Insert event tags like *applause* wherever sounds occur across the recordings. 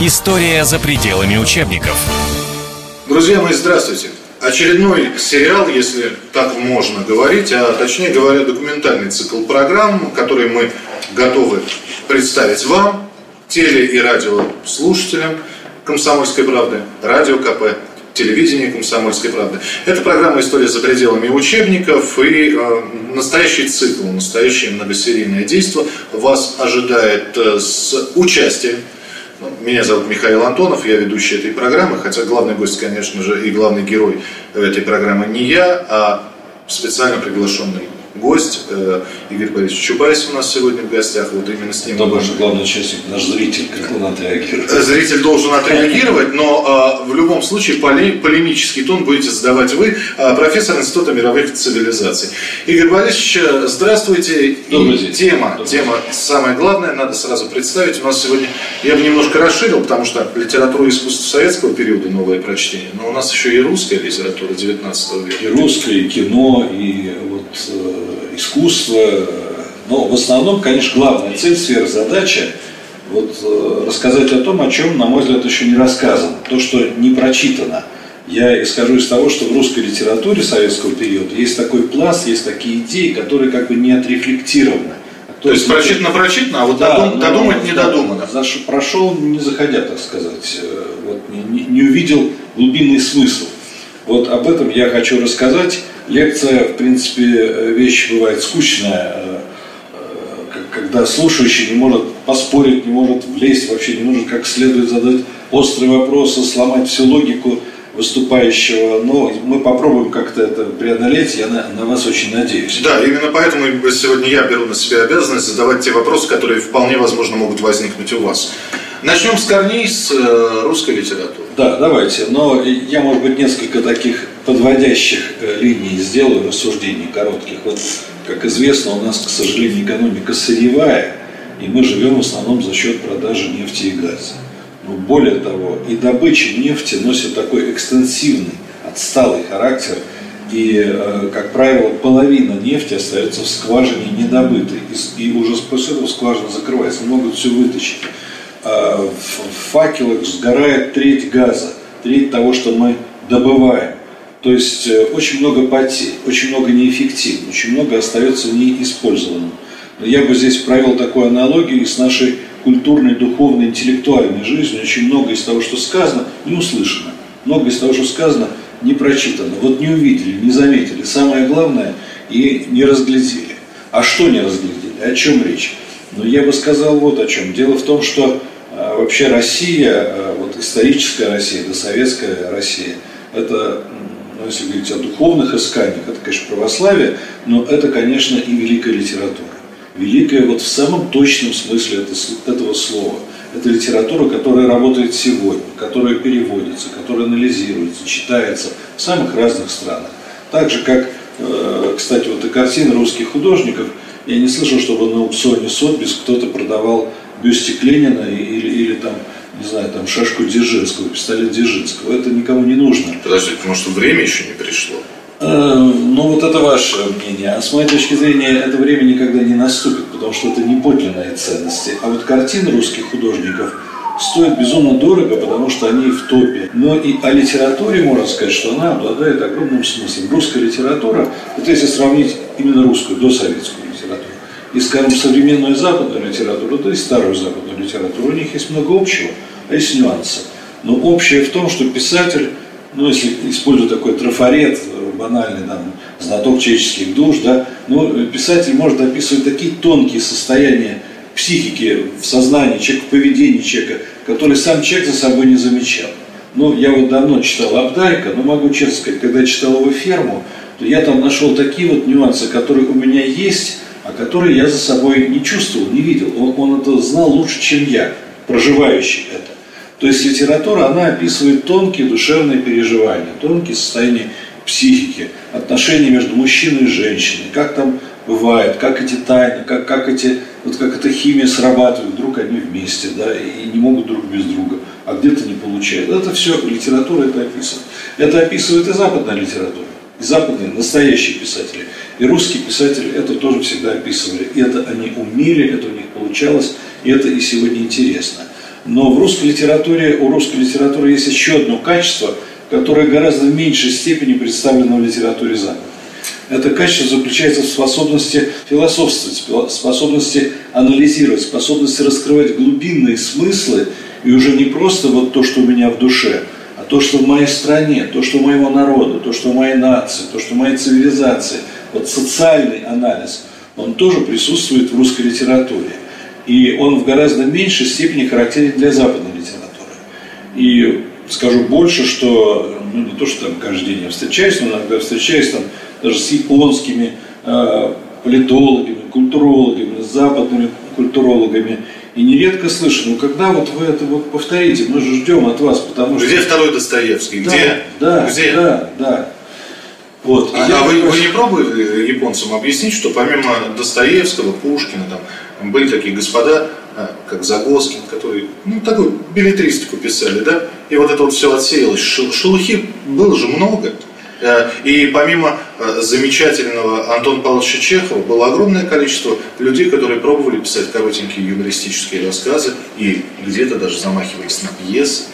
История за пределами учебников. Друзья мои, здравствуйте. Очередной сериал, если так можно говорить, а точнее говоря, документальный цикл программ, который мы готовы представить вам, теле- и радиослушателям «Комсомольской правды», радио КП, телевидение «Комсомольской правды». Это программа «История за пределами учебников» и э, настоящий цикл, настоящее многосерийное действие вас ожидает э, с участием меня зовут Михаил Антонов, я ведущий этой программы, хотя главный гость, конечно же, и главный герой этой программы не я, а специально приглашенный гость э, Игорь Борисович Чубайс у нас сегодня в гостях. Вот именно с ним. Кто же главный участник, наш зритель, как он отреагирует? Зритель должен отреагировать, но э, в любом случае поле, полемический тон будете задавать вы, э, профессор Института мировых цивилизаций. Игорь Борисович, здравствуйте. Добрый И день. Тема, Добрый тема самая главная, надо сразу представить. У нас сегодня, я бы немножко расширил, потому что литература и искусство советского периода, новое прочтение, но у нас еще и русская литература 19 века. И русское, и кино, и вот искусство. Но в основном, конечно, главная цель, сверхзадача вот, э, рассказать о том, о чем, на мой взгляд, еще не рассказано. То, что не прочитано. Я исхожу из того, что в русской литературе советского периода есть такой пласт, есть такие идеи, которые как бы не отрефлектированы. То, То есть прочитано, прочитано, а вот да, додум, додумать не додумано. Заш, прошел, не заходя, так сказать, э, вот, не, не увидел глубинный смысл. Вот об этом я хочу рассказать. Лекция, в принципе, вещь бывает скучная, э, э, когда слушающий не может поспорить, не может влезть, вообще не может как следует задать острые вопросы, сломать всю логику выступающего, но мы попробуем как-то это преодолеть, я на, на вас очень надеюсь. Да, именно поэтому сегодня я беру на себя обязанность задавать те вопросы, которые вполне возможно могут возникнуть у вас. Начнем с корней, с э, русской литературы. Да, давайте. Но я, может быть, несколько таких подводящих э, линий сделаю, рассуждений коротких. Вот, как известно, у нас, к сожалению, экономика сырьевая, и мы живем в основном за счет продажи нефти и газа. Но более того, и добыча нефти носит такой экстенсивный, отсталый характер, и, э, как правило, половина нефти остается в скважине недобытой, и уже после этого скважина закрывается, могут все вытащить. А в факелах сгорает треть газа, треть того, что мы добываем. То есть э, очень много потерь, очень много неэффективно, очень много остается неиспользованным. Я бы здесь провел такую аналогию с нашей культурной, духовной, интеллектуальной жизнью. Очень много из того, что сказано, не услышано. Много из того, что сказано, не прочитано. Вот не увидели, не заметили. Самое главное, и не разглядели. А что не разглядели? О чем речь? Но я бы сказал вот о чем. Дело в том, что э, вообще Россия, э, вот историческая Россия, да советская Россия, это ну, если говорить о духовных исканиях, это, конечно, православие, но это, конечно, и великая литература. Великая вот в самом точном смысле этого слова. Это литература, которая работает сегодня, которая переводится, которая анализируется, читается в самых разных странах. Так же, как, э, кстати, вот и картины русских художников, я не слышал, чтобы на аукционе Сотбис кто-то продавал бюстик Ленина или, или там не знаю, там шашку Дзержинского, пистолет Дзержинского. Это никому не нужно. Подождите, потому что время еще не пришло. Э, ну вот это ваше мнение. А с моей точки зрения, это время никогда не наступит, потому что это не подлинные ценности. А вот картины русских художников стоят безумно дорого, потому что они в топе. Но и о литературе можно сказать, что она обладает огромным смыслом. Русская литература, это если сравнить именно русскую, досоветскую литературу, и, скажем, современную западную литературу, да и старую западную литературу, у них есть много общего – а есть нюансы. Но общее в том, что писатель, ну, если использую такой трафарет, банальный, там, знаток человеческих душ, да, ну, писатель может описывать такие тонкие состояния психики, в сознании человека, в поведении человека, которые сам человек за собой не замечал. Ну, я вот давно читал Абдайка, но могу честно сказать, когда я читал его «Ферму», то я там нашел такие вот нюансы, которые у меня есть, а которые я за собой не чувствовал, не видел. Он, он это знал лучше, чем я, проживающий это. То есть литература, она описывает тонкие душевные переживания, тонкие состояния психики, отношения между мужчиной и женщиной, как там бывает, как эти тайны, как, как, эти, вот как эта химия срабатывает, вдруг они вместе, да, и не могут друг без друга, а где-то не получают. Это все литература это описывает. Это описывает и западная литература, и западные настоящие писатели, и русские писатели это тоже всегда описывали. И это они умели, это у них получалось, и это и сегодня интересно. Но в русской литературе, у русской литературы есть еще одно качество, которое гораздо в меньшей степени представлено в литературе Запада. Это качество заключается в способности философствовать, в способности анализировать, в способности раскрывать глубинные смыслы, и уже не просто вот то, что у меня в душе, а то, что в моей стране, то, что у моего народа, то, что у моей нации, то, что у моей цивилизации. Вот социальный анализ, он тоже присутствует в русской литературе. И он в гораздо меньшей степени характерен для западной литературы. И скажу больше, что ну, не то, что там каждый день я встречаюсь, но иногда встречаюсь там даже с японскими э, политологами, культурологами, с западными культурологами. И нередко слышу, ну когда вот вы это вот повторите, мы же ждем от вас, потому что... Где второй Достоевский? Да, Где? Да, Где? да, да. Вот. А, а вы, вы не пробовали японцам объяснить, что помимо Достоевского, Пушкина, там, были такие господа, а, как Загоскин, которые, ну, такую билетристику писали, да, и вот это вот все отсеялось. Шелухи было же много. Э, и помимо э, замечательного Антона Павловича Чехова было огромное количество людей, которые пробовали писать коротенькие юмористические рассказы и где-то даже замахивались на пьесы.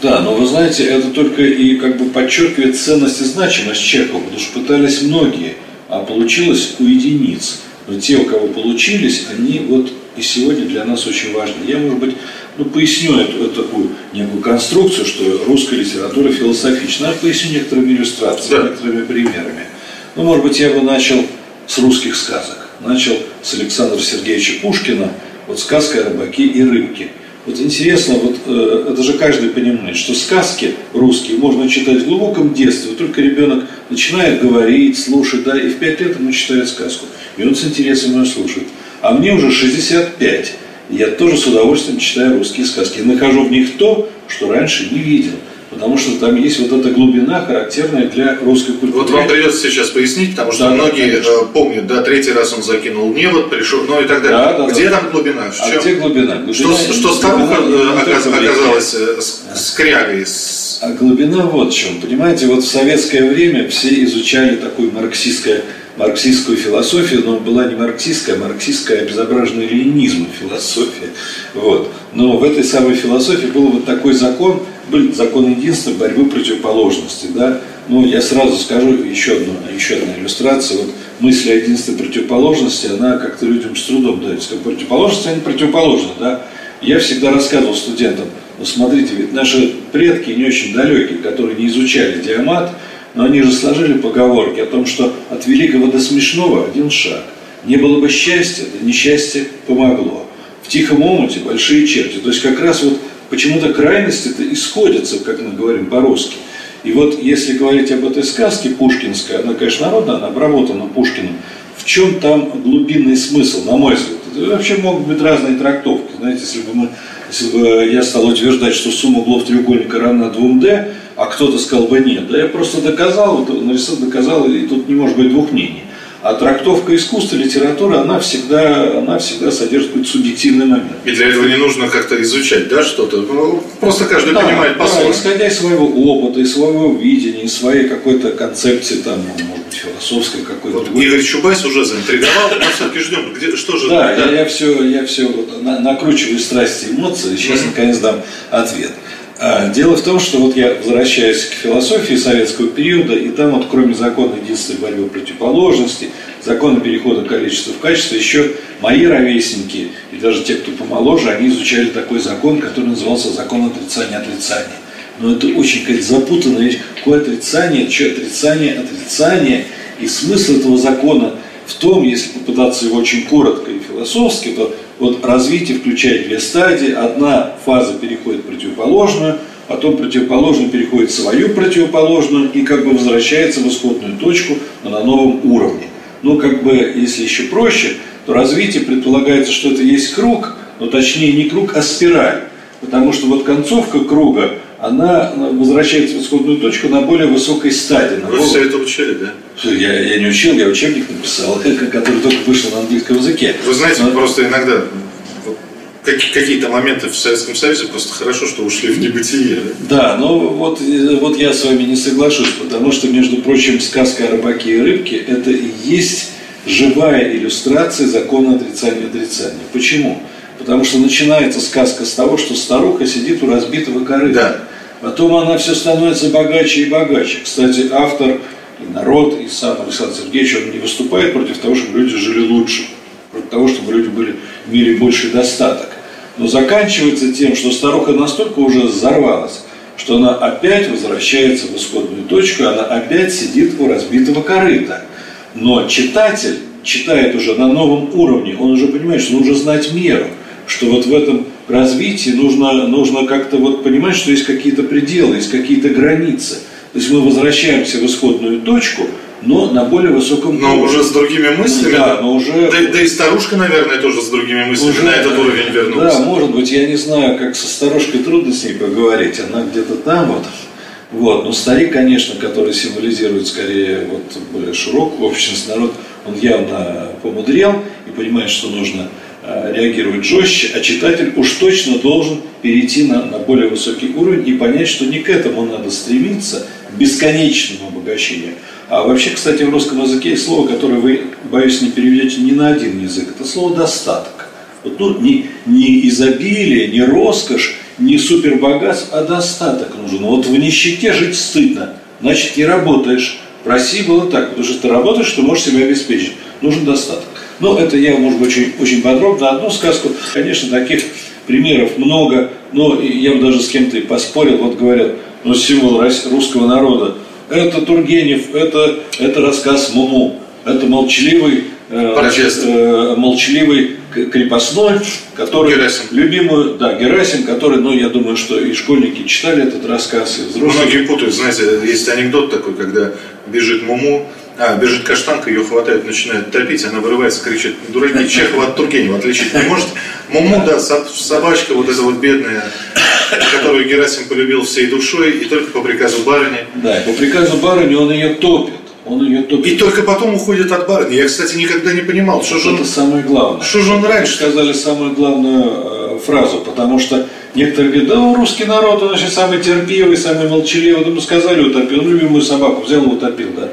Да, но вы знаете, это только и как бы подчеркивает ценность и значимость Чехова, потому что пытались многие, а получилось у единиц. Но те, у кого получились, они вот и сегодня для нас очень важны. Я, может быть, ну, поясню эту, эту такую некую конструкцию, что русская литература философична. Я поясню некоторыми иллюстрациями, да. некоторыми примерами. Ну, может быть, я бы начал с русских сказок. Начал с Александра Сергеевича Пушкина, вот сказка о рыбаке и рыбке. Вот интересно, вот э, это же каждый понимает, что сказки русские можно читать в глубоком детстве, только ребенок начинает говорить, слушать, да, и в пять лет ему читает сказку. И он с интересом ее слушает. А мне уже 65 я тоже с удовольствием читаю русские сказки. нахожу в них то, что раньше не видел. Потому что там есть вот эта глубина, характерная для русской культуры. Вот вам придется сейчас пояснить, потому что да, многие конечно. Э, помнят, да, третий раз он закинул невод, пришел, ну и так далее. Да, да, где да. там глубина? В а где глубина? глубина что, что старуха оказ, оказалась э, с, с крягой, с... А глубина вот в чем. Понимаете, вот в советское время все изучали такую марксистское марксистскую философию, но была не марксистская, а марксистская обезображенная ленинизмом философия. Вот. Но в этой самой философии был вот такой закон, был закон единства борьбы противоположностей. Да? Ну, я сразу скажу еще одну, еще одна иллюстрация. Вот мысль о единстве противоположности, она как-то людям с трудом дается. Как противоположности, они противоположны. Да? Я всегда рассказывал студентам, ну смотрите, ведь наши предки не очень далекие, которые не изучали диамат, но они же сложили поговорки о том, что от великого до смешного один шаг. Не было бы счастья, да несчастье помогло. В тихом омуте большие черти. То есть как раз вот почему-то крайности-то исходятся, как мы говорим по-русски. И вот если говорить об этой сказке пушкинской, она, конечно, народная, она обработана Пушкиным, в чем там глубинный смысл, на мой взгляд? Это вообще могут быть разные трактовки. Знаете, если бы, мы, если бы я стал утверждать, что сумма углов треугольника равна 2D, а кто-то сказал бы нет. Да я просто доказал, вот, нарисовал, доказал, и тут не может быть двух мнений. А трактовка искусства, литературы, она всегда, она всегда содержит какой-то субъективный момент. И для этого не нужно как-то изучать, да, что-то? Ну, просто каждый да, понимает по-своему. Да, исходя из своего опыта, из своего видения, из своей какой-то концепции, там, ну, может быть, философской какой-то. Вот Игорь Чубайс уже заинтриговал, мы все-таки ждем, где, что же... Да, да? Я, я все, я все вот, на, накручиваю страсти эмоции, сейчас, наконец, дам ответ. А, дело в том, что вот я возвращаюсь к философии советского периода, и там вот кроме закона единства борьбы противоположности, закона перехода количества в качество, еще мои ровесники и даже те, кто помоложе, они изучали такой закон, который назывался закон отрицания отрицания. Но это очень какая-то запутанная вещь. Какое отрицание, что отрицание, отрицание. И смысл этого закона в том, если попытаться его очень коротко и философски, то вот развитие включает две стадии. Одна фаза переходит в противоположную, потом противоположная переходит в свою противоположную и как бы возвращается в исходную точку, но на новом уровне. Ну, как бы, если еще проще, то развитие предполагается, что это есть круг, но точнее не круг, а спираль. Потому что вот концовка круга, она возвращается в исходную точку на более высокой стадии. Вы более... все это учили, да? Я, я не учил, я учебник написал, *laughs* который только вышел на английском языке. Вы знаете, Но... просто иногда какие-то моменты в Советском Союзе просто хорошо, что ушли в небытие. Да, но вот, вот я с вами не соглашусь, потому что, между прочим, сказка о рыбаке и рыбке – это и есть живая иллюстрация закона отрицания отрицания. Почему? Потому что начинается сказка с того, что старуха сидит у разбитого корыта. Да. Потом она все становится богаче и богаче. Кстати, автор и народ, и сам Александр Сергеевич, он не выступает против того, чтобы люди жили лучше, против того, чтобы люди были в мире больше достаток. Но заканчивается тем, что старуха настолько уже взорвалась, что она опять возвращается в исходную точку, она опять сидит у разбитого корыта. Но читатель читает уже на новом уровне, он уже понимает, что нужно знать меру, что вот в этом развитии нужно, нужно как-то вот понимать, что есть какие-то пределы, есть какие-то границы. То есть мы возвращаемся в исходную точку, но на более высоком Но уровне. уже с другими мыслями. Да, но уже... Да, да и старушка, наверное, тоже с другими мыслями Уже, на этот уровень вернулась. Да, может быть, я не знаю, как со старушкой трудно с ней поговорить, она где-то там вот. Вот, но старик, конечно, который символизирует скорее вот более широкую общность, народ, он явно помудрел и понимает, что нужно реагировать жестче, а читатель уж точно должен перейти на, на более высокий уровень и понять, что не к этому надо стремиться, к бесконечному обогащению. А вообще, кстати, в русском языке есть слово, которое вы, боюсь, не переведете ни на один язык. Это слово «достаток». Вот, ну, не, не изобилие, не роскошь, не супербогатство, а достаток нужен. Вот в нищете жить стыдно, значит, не работаешь. В России было так, потому что ты работаешь, ты можешь себя обеспечить. Нужен достаток. Но это я, может быть, очень, очень подробно одну сказку. Конечно, таких примеров много, но я бы даже с кем-то и поспорил. Вот говорят, ну, символ русского народа – это Тургенев, это, это рассказ Муму, это молчаливый, э, э, молчаливый крепостной, который Герасим. любимую, да, Герасим, который, ну, я думаю, что и школьники читали этот рассказ, и взрослые. Многие путают, знаете, есть анекдот такой, когда бежит Муму, а, бежит каштанка, ее хватают, начинают топить, она вырывается, кричит, дураки, Чехова от Тургенева отличить не может. Муму, да, собачка вот эта вот бедная, которую Герасим полюбил всей душой, и только по приказу барыни. Да, и по приказу барыни он ее топит. Он ее топит. И только потом уходит от барыни. Я, кстати, никогда не понимал, что же он... Это самое главное. Что же он раньше? Сказали самую главную э, фразу, потому что некоторые говорят, да, русский народ, он вообще самый терпеливый, самый молчаливый. Да, мы сказали, утопил, ну, любимую собаку взял и утопил, да.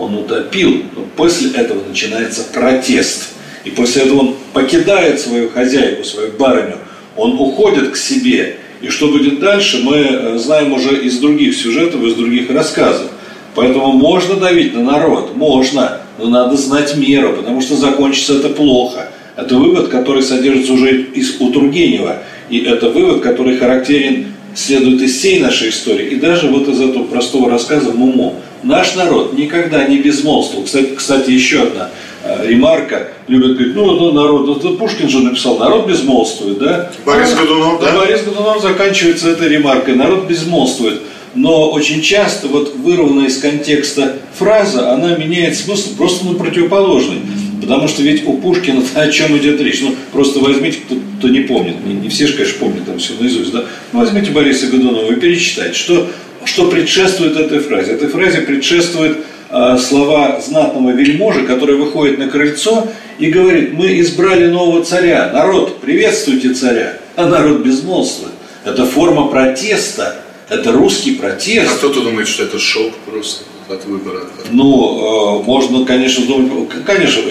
Он утопил, но после этого начинается протест. И после этого он покидает свою хозяйку, свою барыню, он уходит к себе. И что будет дальше, мы э, знаем уже из других сюжетов, из других рассказов. Поэтому можно давить на народ, можно, но надо знать меру, потому что закончится это плохо. Это вывод, который содержится уже из, у Тургенева. И это вывод, который характерен, следует из всей нашей истории. И даже вот из этого простого рассказа Мумо. Наш народ никогда не безмолвствовал. Кстати, кстати еще одна э, ремарка. Любят говорить, ну, ну народ, это Пушкин же написал, народ безмолвствует, да? Борис Годунов, да? Борис Годунов заканчивается этой ремаркой, народ безмолвствует. Но очень часто вот вырванная из контекста фраза, она меняет смысл просто на противоположный. Потому что ведь у Пушкина о чем идет речь? Ну, просто возьмите, кто, кто не помнит, не, не все же, конечно, помнят там все наизусть, да? Ну, возьмите Бориса Годунова и перечитайте, что что предшествует этой фразе? Этой фразе предшествует э, слова знатного вельможи, который выходит на крыльцо и говорит, мы избрали нового царя, народ, приветствуйте царя, а народ безмолвствует. Это форма протеста, это русский протест. А кто-то думает, что это шок просто от выбора? Ну, э, можно, конечно, думать, конечно,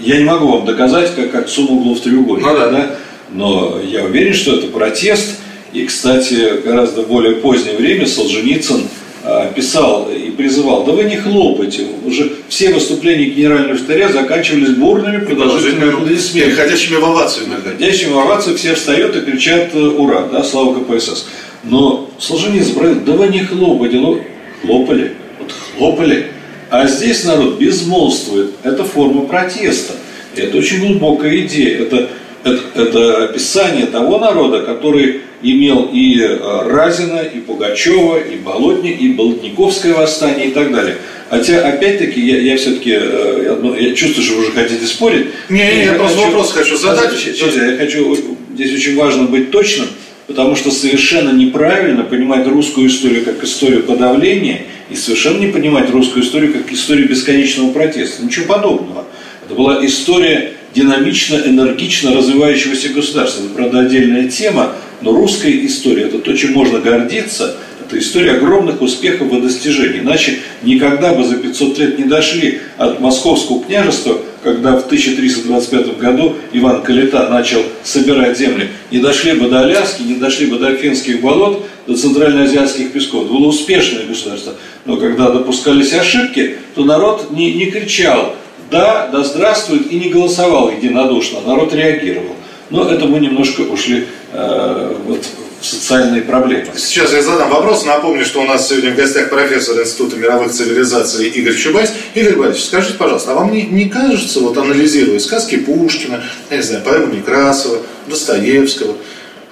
я не могу вам доказать, как, как сумма углов треугольника, ну, да. да? но я уверен, что это протест, и, кстати, гораздо более позднее время Солженицын а, писал и призывал, да вы не хлопайте, уже все выступления генерального штаря заканчивались бурными продолжительными аплодисментами. Переходящими в овацию иногда. Переходящими в овацию все встают и кричат э, «Ура!», да, слава КПСС. Но Солженицын говорил, да вы не хлопайте, ну хлопали, вот хлопали. А здесь народ безмолвствует. Это форма протеста. Это очень глубокая идея. Это, это, это описание того народа, который имел и э, Разина, и Пугачева, и Болотник, и Болотниковское восстание и так далее. Хотя, опять-таки, я, я все-таки я, э, я чувствую, что вы уже хотите спорить. Не, не, я, я просто хочу, вопрос хочу задать. Друзья, я хочу, здесь очень важно быть точным, потому что совершенно неправильно понимать русскую историю как историю подавления и совершенно не понимать русскую историю как историю бесконечного протеста. Ничего подобного. Это была история динамично, энергично развивающегося государства. Это, правда, отдельная тема, но русская история – это то, чем можно гордиться, это история огромных успехов и достижений. Иначе никогда бы за 500 лет не дошли от московского княжества, когда в 1325 году Иван Калита начал собирать земли, не дошли бы до Аляски, не дошли бы до финских болот, до центральноазиатских песков. Это было успешное государство. Но когда допускались ошибки, то народ не, не кричал «да, да здравствует» и не голосовал единодушно, народ реагировал. Но это мы немножко ушли э, вот, социальные проблемы. Сейчас я задам вопрос. Напомню, что у нас сегодня в гостях профессор Института мировых цивилизаций Игорь Чубайс. Игорь Борисович, скажите, пожалуйста, а вам не, не кажется, вот анализируя сказки Пушкина, я не знаю, поэму Некрасова, Достоевского,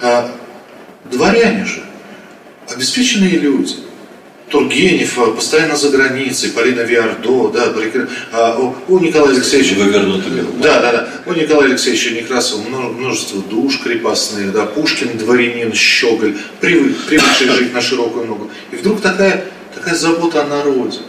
а, дворяне же, обеспеченные люди – Тургенев а, постоянно за границей, Полина Виардо, да, а, у Николая Алексеевича... Да, да, да. У Николая Алексеевича Некрасова множество душ крепостных, да, Пушкин, дворянин, Щеголь, привык, привыкший жить на широкую ногу. И вдруг такая, такая забота о народе.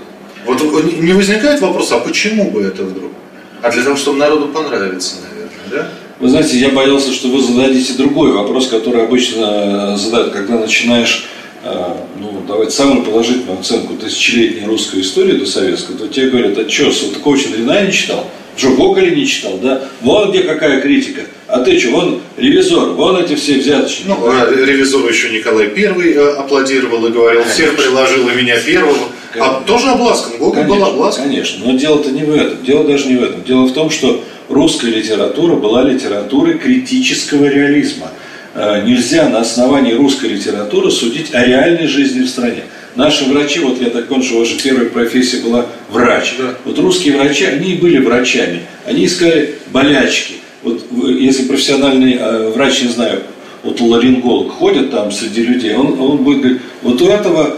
Вот не возникает вопрос, а почему бы это вдруг? А для того, чтобы народу понравиться, наверное, да? Вы знаете, я боялся, что вы зададите другой вопрос, который обычно задают, когда начинаешь ну, давать самую положительную оценку тысячелетней русской истории до советской, то те говорят, а что, Салтыкова-Щедрина не читал? Что, Гоголя не читал, да? Вон где какая критика. А ты что, вон ревизор, вон эти все взяточники. Ну, а ревизору еще Николай Первый э, аплодировал и говорил, конечно. всех приложил и меня первого. А конечно. А тоже обласком, Гоголь конечно, был обласком. Конечно, но дело-то не в этом. Дело даже не в этом. Дело в том, что русская литература была литературой критического реализма – нельзя на основании русской литературы судить о реальной жизни в стране. Наши врачи, вот я так понял, что ваша первая профессия была врач. Да. Вот русские врачи, они и были врачами. Они искали болячки. Вот если профессиональный э, врач, не знаю, вот ларинголог ходит там среди людей, он, он будет говорить, вот у этого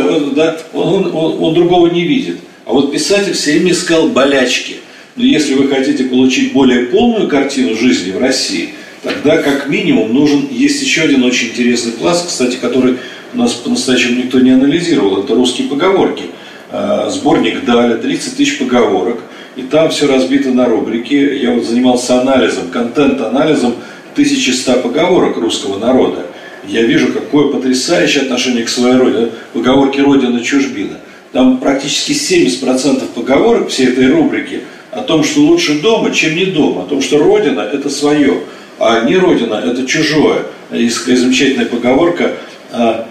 он, да, он, он, он другого не видит. А вот писатель все время искал болячки. Но если вы хотите получить более полную картину жизни в России – тогда как минимум нужен, есть еще один очень интересный пласт, кстати, который у нас по-настоящему никто не анализировал, это русские поговорки. А, сборник Даля, 30 тысяч поговорок, и там все разбито на рубрики. Я вот занимался анализом, контент-анализом 1100 поговорок русского народа. Я вижу, какое потрясающее отношение к своей родине. Поговорки «Родина, чужбина». Там практически 70% поговорок всей этой рубрики о том, что лучше дома, чем не дома, о том, что Родина – это свое а не родина – это чужое. Есть замечательная поговорка а,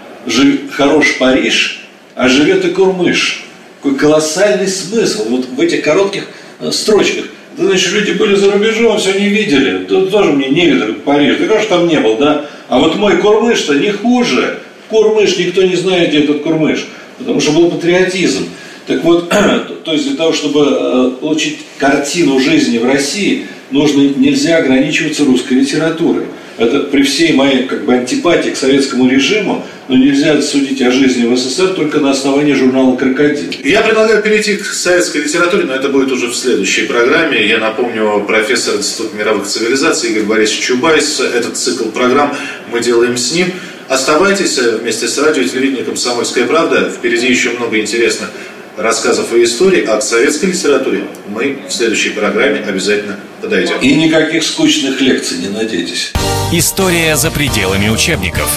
«Хорош Париж, а живет и Курмыш». Какой колоссальный смысл вот в этих коротких э, строчках. Да, значит, люди были за рубежом, все не видели. Тут тоже мне не видели Париж. Ты конечно, там не был, да? А вот мой Курмыш-то не хуже. Курмыш, никто не знает, где этот Курмыш. Потому что был патриотизм. Так вот, *clears throat* то есть для того, чтобы э, получить картину жизни в России, нужно, нельзя ограничиваться русской литературой. Это при всей моей как бы, антипатии к советскому режиму, но нельзя судить о жизни в СССР только на основании журнала «Крокодил». Я предлагаю перейти к советской литературе, но это будет уже в следующей программе. Я напомню, профессор Института мировых цивилизаций Игорь Борисович Чубайс. Этот цикл программ мы делаем с ним. Оставайтесь вместе с радио и телевидением «Комсомольская правда». Впереди еще много интересных рассказов и историй, к советской литературе мы в следующей программе обязательно подойдем. И никаких скучных лекций не надейтесь. История за пределами учебников.